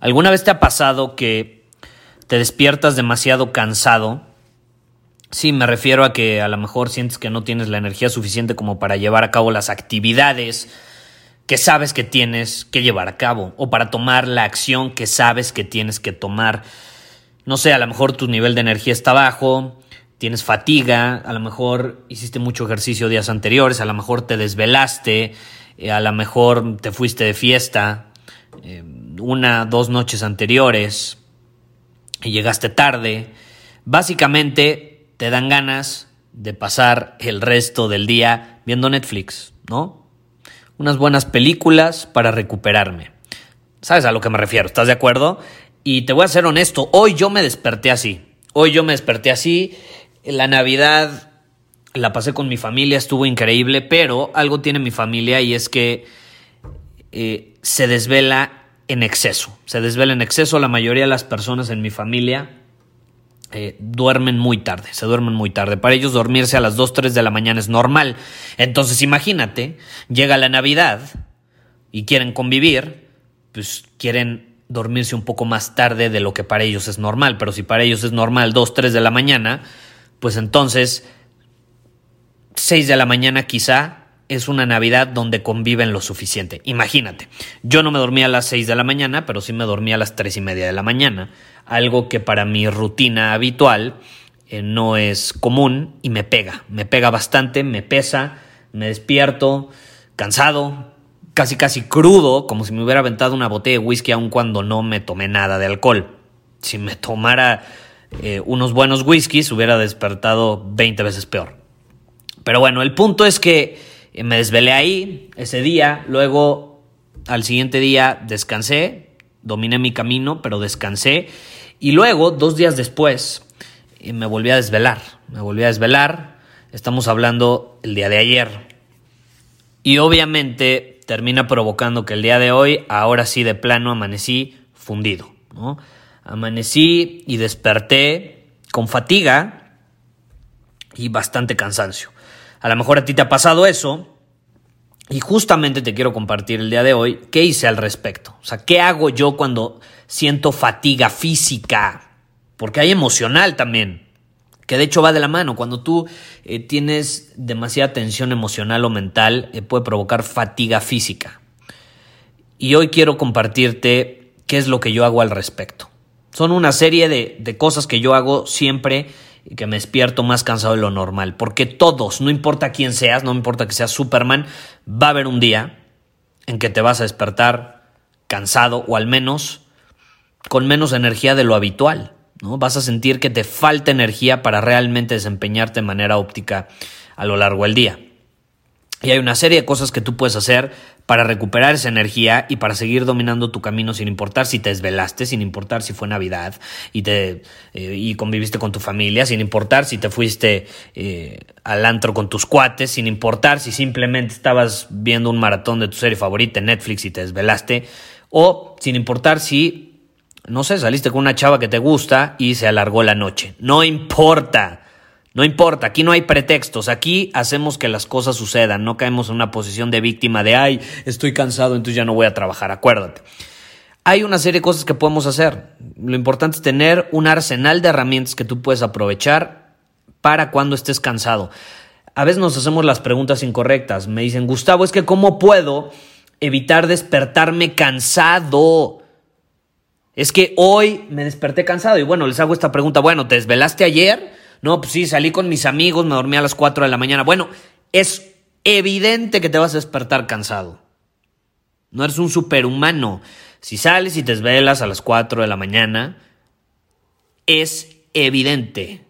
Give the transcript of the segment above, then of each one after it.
¿Alguna vez te ha pasado que te despiertas demasiado cansado? Sí, me refiero a que a lo mejor sientes que no tienes la energía suficiente como para llevar a cabo las actividades que sabes que tienes que llevar a cabo o para tomar la acción que sabes que tienes que tomar. No sé, a lo mejor tu nivel de energía está bajo, tienes fatiga, a lo mejor hiciste mucho ejercicio días anteriores, a lo mejor te desvelaste, eh, a lo mejor te fuiste de fiesta una, dos noches anteriores y llegaste tarde. Básicamente te dan ganas de pasar el resto del día viendo Netflix, ¿no? unas buenas películas para recuperarme. ¿Sabes a lo que me refiero? ¿Estás de acuerdo? Y te voy a ser honesto, hoy yo me desperté así. Hoy yo me desperté así. La Navidad la pasé con mi familia, estuvo increíble, pero algo tiene mi familia y es que eh, se desvela en exceso. Se desvela en exceso la mayoría de las personas en mi familia eh, duermen muy tarde, se duermen muy tarde. Para ellos dormirse a las 2, 3 de la mañana es normal. Entonces imagínate, llega la Navidad y quieren convivir, pues quieren dormirse un poco más tarde de lo que para ellos es normal. Pero si para ellos es normal 2, 3 de la mañana, pues entonces 6 de la mañana quizá es una Navidad donde conviven lo suficiente. Imagínate, yo no me dormía a las 6 de la mañana, pero sí me dormía a las 3 y media de la mañana, algo que para mi rutina habitual eh, no es común y me pega, me pega bastante, me pesa, me despierto cansado, casi casi crudo, como si me hubiera aventado una botella de whisky aun cuando no me tomé nada de alcohol. Si me tomara eh, unos buenos whiskies hubiera despertado 20 veces peor. Pero bueno, el punto es que me desvelé ahí ese día, luego al siguiente día descansé, dominé mi camino, pero descansé, y luego, dos días después, eh, me volví a desvelar, me volví a desvelar, estamos hablando el día de ayer, y obviamente termina provocando que el día de hoy, ahora sí de plano, amanecí fundido, ¿no? Amanecí y desperté con fatiga y bastante cansancio. A lo mejor a ti te ha pasado eso. Y justamente te quiero compartir el día de hoy qué hice al respecto. O sea, ¿qué hago yo cuando siento fatiga física? Porque hay emocional también, que de hecho va de la mano. Cuando tú eh, tienes demasiada tensión emocional o mental, eh, puede provocar fatiga física. Y hoy quiero compartirte qué es lo que yo hago al respecto. Son una serie de, de cosas que yo hago siempre y que me despierto más cansado de lo normal. Porque todos, no importa quién seas, no importa que seas Superman, va a haber un día en que te vas a despertar cansado o al menos con menos energía de lo habitual. ¿no? Vas a sentir que te falta energía para realmente desempeñarte de manera óptica a lo largo del día. Y hay una serie de cosas que tú puedes hacer para recuperar esa energía y para seguir dominando tu camino sin importar si te desvelaste, sin importar si fue Navidad y, te, eh, y conviviste con tu familia, sin importar si te fuiste eh, al antro con tus cuates, sin importar si simplemente estabas viendo un maratón de tu serie favorita en Netflix y te desvelaste, o sin importar si, no sé, saliste con una chava que te gusta y se alargó la noche. No importa. No importa, aquí no hay pretextos, aquí hacemos que las cosas sucedan, no caemos en una posición de víctima de, ay, estoy cansado, entonces ya no voy a trabajar, acuérdate. Hay una serie de cosas que podemos hacer. Lo importante es tener un arsenal de herramientas que tú puedes aprovechar para cuando estés cansado. A veces nos hacemos las preguntas incorrectas. Me dicen, Gustavo, es que ¿cómo puedo evitar despertarme cansado? Es que hoy me desperté cansado y bueno, les hago esta pregunta. Bueno, ¿te desvelaste ayer? No, pues sí, salí con mis amigos, me dormí a las 4 de la mañana. Bueno, es evidente que te vas a despertar cansado. No eres un superhumano. Si sales y te desvelas a las 4 de la mañana, es evidente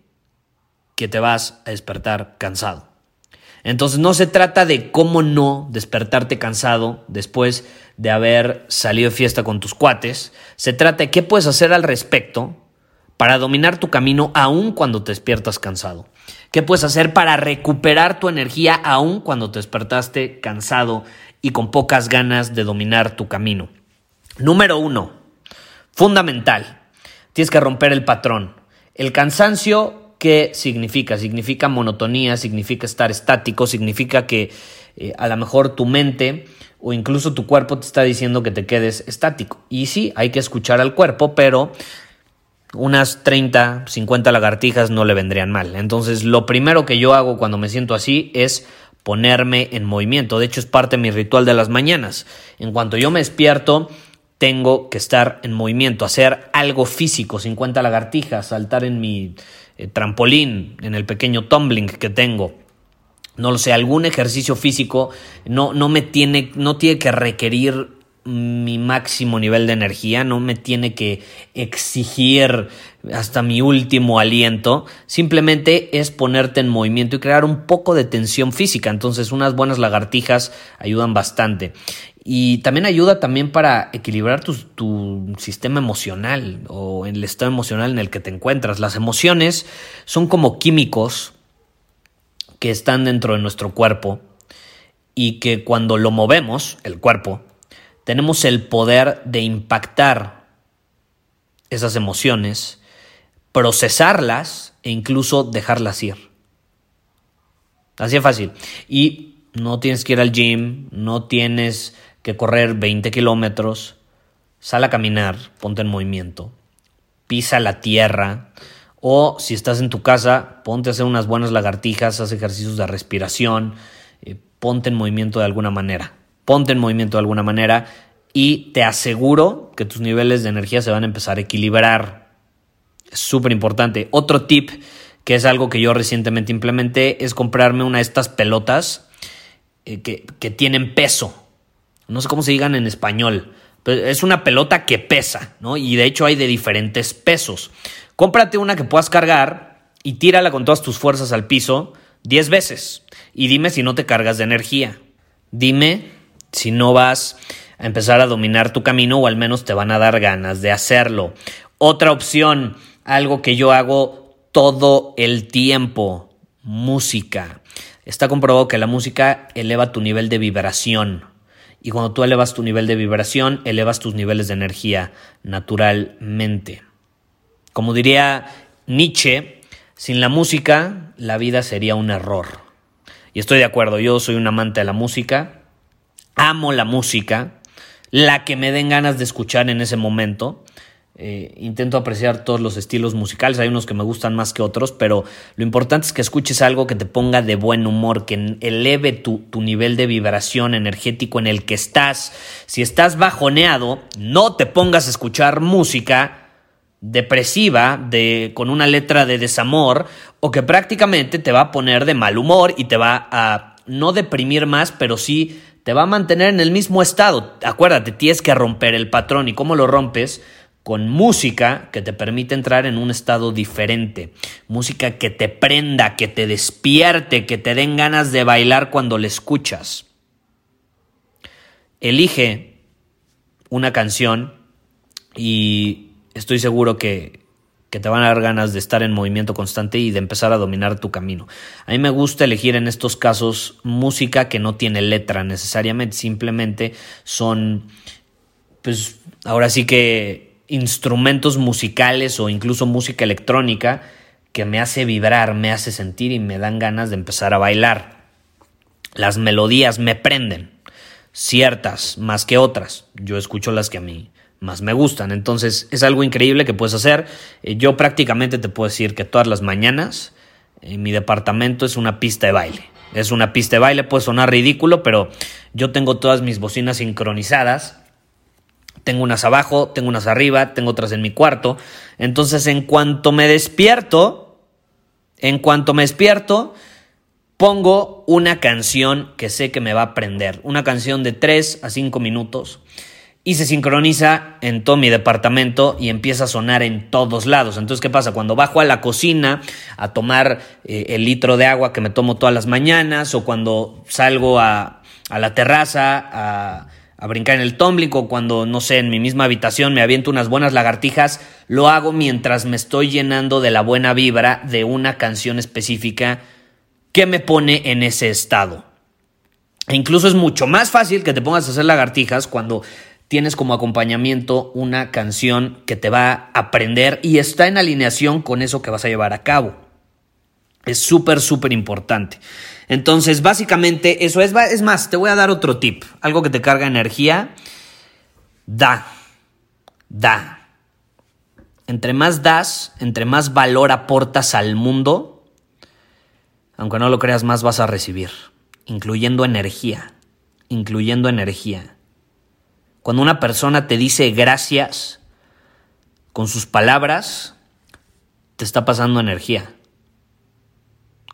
que te vas a despertar cansado. Entonces no se trata de cómo no despertarte cansado después de haber salido de fiesta con tus cuates. Se trata de qué puedes hacer al respecto para dominar tu camino aún cuando te despiertas cansado. ¿Qué puedes hacer para recuperar tu energía aún cuando te despertaste cansado y con pocas ganas de dominar tu camino? Número uno, fundamental, tienes que romper el patrón. El cansancio, ¿qué significa? Significa monotonía, significa estar estático, significa que eh, a lo mejor tu mente o incluso tu cuerpo te está diciendo que te quedes estático. Y sí, hay que escuchar al cuerpo, pero unas 30, 50 lagartijas no le vendrían mal. Entonces, lo primero que yo hago cuando me siento así es ponerme en movimiento. De hecho, es parte de mi ritual de las mañanas. En cuanto yo me despierto, tengo que estar en movimiento, hacer algo físico, 50 lagartijas, saltar en mi eh, trampolín, en el pequeño tumbling que tengo. No lo sé, algún ejercicio físico no, no me tiene, no tiene que requerir mi máximo nivel de energía, no me tiene que exigir hasta mi último aliento, simplemente es ponerte en movimiento y crear un poco de tensión física, entonces unas buenas lagartijas ayudan bastante. Y también ayuda también para equilibrar tu, tu, sistema emocional o el estado emocional en el que te encuentras. Las emociones son como químicos que están dentro de nuestro cuerpo y que cuando lo movemos, el cuerpo, tenemos el poder de impactar esas emociones, procesarlas e incluso dejarlas ir. Así es fácil. Y no tienes que ir al gym, no tienes que correr 20 kilómetros. Sal a caminar, ponte en movimiento, pisa la tierra. O si estás en tu casa, ponte a hacer unas buenas lagartijas, haz ejercicios de respiración, eh, ponte en movimiento de alguna manera ponte en movimiento de alguna manera y te aseguro que tus niveles de energía se van a empezar a equilibrar. Es súper importante. Otro tip, que es algo que yo recientemente implementé, es comprarme una de estas pelotas eh, que, que tienen peso. No sé cómo se digan en español, pero es una pelota que pesa, ¿no? Y de hecho hay de diferentes pesos. Cómprate una que puedas cargar y tírala con todas tus fuerzas al piso 10 veces. Y dime si no te cargas de energía. Dime si no vas a empezar a dominar tu camino o al menos te van a dar ganas de hacerlo. Otra opción, algo que yo hago todo el tiempo, música. Está comprobado que la música eleva tu nivel de vibración. Y cuando tú elevas tu nivel de vibración, elevas tus niveles de energía naturalmente. Como diría Nietzsche, sin la música la vida sería un error. Y estoy de acuerdo, yo soy un amante de la música, amo la música, la que me den ganas de escuchar en ese momento. Eh, intento apreciar todos los estilos musicales, hay unos que me gustan más que otros, pero lo importante es que escuches algo que te ponga de buen humor, que eleve tu, tu nivel de vibración energético en el que estás. Si estás bajoneado, no te pongas a escuchar música depresiva, de, con una letra de desamor, o que prácticamente te va a poner de mal humor y te va a no deprimir más, pero sí te va a mantener en el mismo estado. Acuérdate, tienes que romper el patrón. ¿Y cómo lo rompes? Con música que te permite entrar en un estado diferente. Música que te prenda, que te despierte, que te den ganas de bailar cuando le escuchas. Elige una canción y estoy seguro que, que te van a dar ganas de estar en movimiento constante y de empezar a dominar tu camino. A mí me gusta elegir en estos casos música que no tiene letra necesariamente, simplemente son, pues ahora sí que instrumentos musicales o incluso música electrónica que me hace vibrar, me hace sentir y me dan ganas de empezar a bailar. Las melodías me prenden, ciertas más que otras. Yo escucho las que a mí más me gustan. Entonces es algo increíble que puedes hacer. Eh, yo prácticamente te puedo decir que todas las mañanas en mi departamento es una pista de baile. Es una pista de baile, puede sonar ridículo, pero yo tengo todas mis bocinas sincronizadas. tengo unas abajo, tengo unas arriba, tengo otras en mi cuarto. Entonces, en cuanto me despierto, en cuanto me despierto, pongo una canción que sé que me va a prender. Una canción de 3 a 5 minutos y se sincroniza en todo mi departamento y empieza a sonar en todos lados. Entonces, ¿qué pasa? Cuando bajo a la cocina a tomar eh, el litro de agua que me tomo todas las mañanas o cuando salgo a, la terraza a, a, brincar en el tumbling o cuando, no sé, en mi misma habitación me aviento unas buenas lagartijas, lo hago mientras me estoy llenando de la buena vibra de una canción específica que me pone en ese estado. E incluso es mucho más fácil que te pongas a hacer lagartijas cuando tienes como acompañamiento una canción que te va a aprender y está en alineación con eso que vas a llevar a cabo. Es súper, súper importante. Entonces, básicamente eso es. Es más, te voy a dar otro tip. Algo que te carga energía. Da. Da. Entre más das, entre más valor aportas al mundo, aunque no lo creas, más vas a recibir. Incluyendo energía. Incluyendo energía. Cuando una persona te dice gracias con sus palabras, te está pasando energía.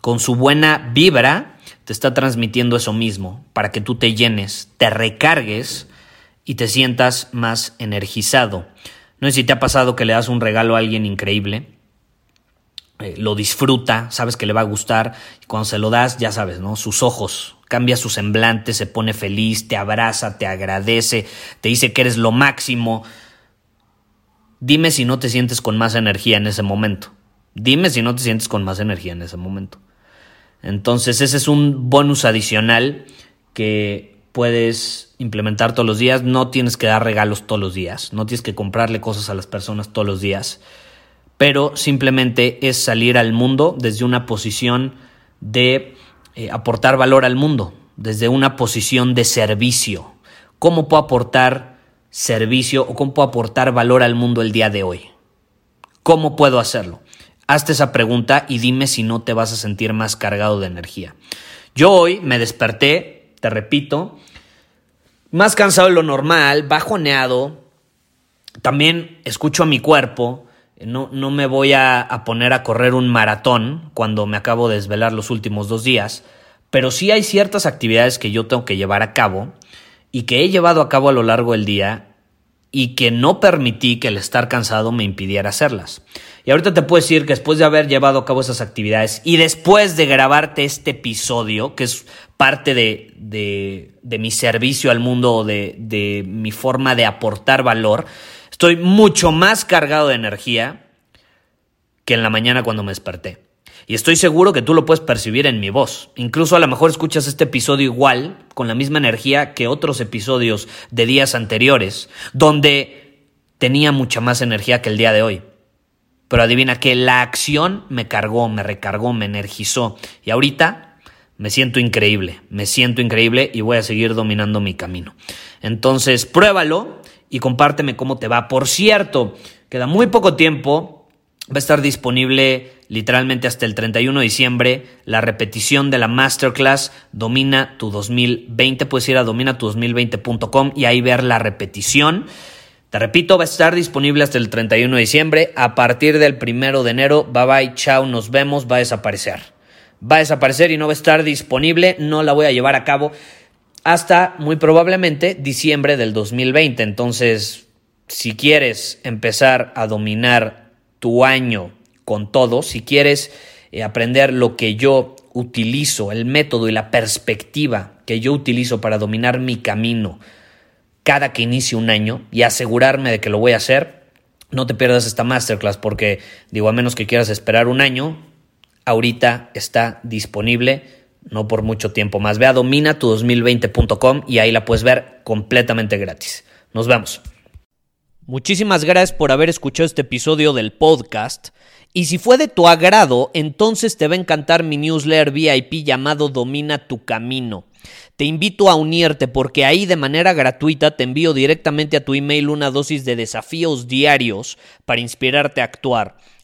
Con su buena vibra, te está transmitiendo eso mismo, para que tú te llenes, te recargues y te sientas más energizado. No sé si te ha pasado que le das un regalo a alguien increíble, eh, lo disfruta, sabes que le va a gustar, y cuando se lo das, ya sabes, ¿no? Sus ojos, cambia su semblante, se pone feliz, te abraza, te agradece, te dice que eres lo máximo. Dime si no te sientes con más energía en ese momento. Dime si no te sientes con más energía en ese momento. Entonces ese es un bonus adicional que puedes implementar todos los días. No tienes que dar regalos todos los días. No tienes que comprarle cosas a las personas todos los días. Pero simplemente es salir al mundo desde una posición de eh, aportar valor al mundo desde una posición de servicio. ¿Cómo puedo aportar servicio o cómo puedo aportar valor al mundo el día de hoy? ¿Cómo puedo hacerlo? Hazte esa pregunta y dime si no te vas a sentir más cargado de energía. Yo hoy me desperté, te repito, más cansado de lo normal, bajoneado. También escucho a mi cuerpo. No, no me voy a, poner a correr un maratón cuando me acabo de desvelar los últimos dos días, pero sí hay ciertas actividades que yo tengo que llevar a cabo y que he llevado a cabo a lo largo del día y que no permití que el estar cansado me impidiera hacerlas. Y ahorita te puedo decir que después de haber llevado a cabo esas actividades y después de grabarte este episodio, que es parte de, de, mi servicio al mundo, de, de mi forma de aportar valor, Estoy mucho más cargado de energía que en la mañana cuando me desperté. Y estoy seguro que tú lo puedes percibir en mi voz. Incluso a lo mejor escuchas este episodio igual, con la misma energía que otros episodios de días anteriores, donde tenía mucha más energía que el día de hoy. Pero adivina que la acción me cargó, me recargó, me energizó. Y ahorita me siento increíble, me siento increíble y voy a seguir dominando mi camino. Entonces, pruébalo y compárteme cómo te va. Por cierto, queda muy poco tiempo, va a estar disponible literalmente hasta el 31 de diciembre la repetición de la masterclass Domina tu 2020. Puedes ir a dominatu2020.com y ahí ver la repetición. Te repito, va a estar disponible hasta el 31 de diciembre. A partir del 1 de enero, bye bye, chao, nos vemos, va a desaparecer. Va a desaparecer y no va a estar disponible, no la voy a llevar a cabo hasta muy probablemente diciembre del 2020. Entonces, si quieres empezar a dominar tu año con todo, si quieres eh, aprender lo que yo utilizo, el método y la perspectiva que yo utilizo para dominar mi camino cada que inicie un año y asegurarme de que lo voy a hacer, no te pierdas esta masterclass porque digo, a menos que quieras esperar un año, ahorita está disponible no por mucho tiempo más. Ve a dominatu2020.com y ahí la puedes ver completamente gratis. Nos vemos. Muchísimas gracias por haber escuchado este episodio del podcast. Y si fue de tu agrado, entonces te va a encantar mi newsletter VIP llamado Domina tu Camino. Te invito a unirte porque ahí de manera gratuita te envío directamente a tu email una dosis de desafíos diarios para inspirarte a actuar.